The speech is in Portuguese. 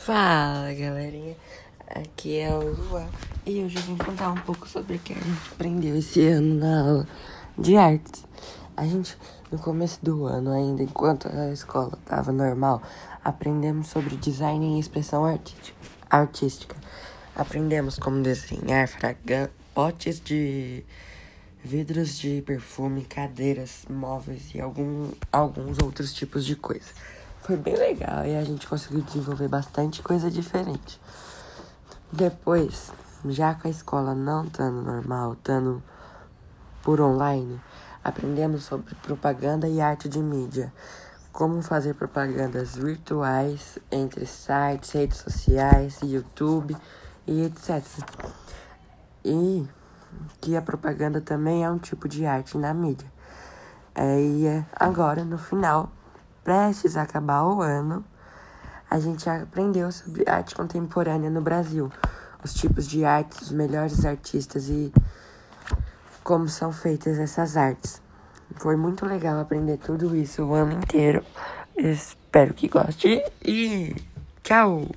Fala galerinha, aqui é o Luan e hoje eu vim contar um pouco sobre o que a gente aprendeu esse ano na aula de artes. A gente, no começo do ano ainda, enquanto a escola estava normal, aprendemos sobre design e expressão artística. Aprendemos como desenhar potes de vidros de perfume, cadeiras, móveis e algum, alguns outros tipos de coisa. Foi bem legal e a gente conseguiu desenvolver bastante coisa diferente. Depois, já com a escola não estando normal, estando por online, aprendemos sobre propaganda e arte de mídia. Como fazer propagandas virtuais entre sites, redes sociais, YouTube e etc. E que a propaganda também é um tipo de arte na mídia. É, e é agora, no final, prestes a acabar o ano, a gente aprendeu sobre arte contemporânea no Brasil, os tipos de arte, os melhores artistas e como são feitas essas artes. Foi muito legal aprender tudo isso o ano inteiro. Espero que goste e tchau!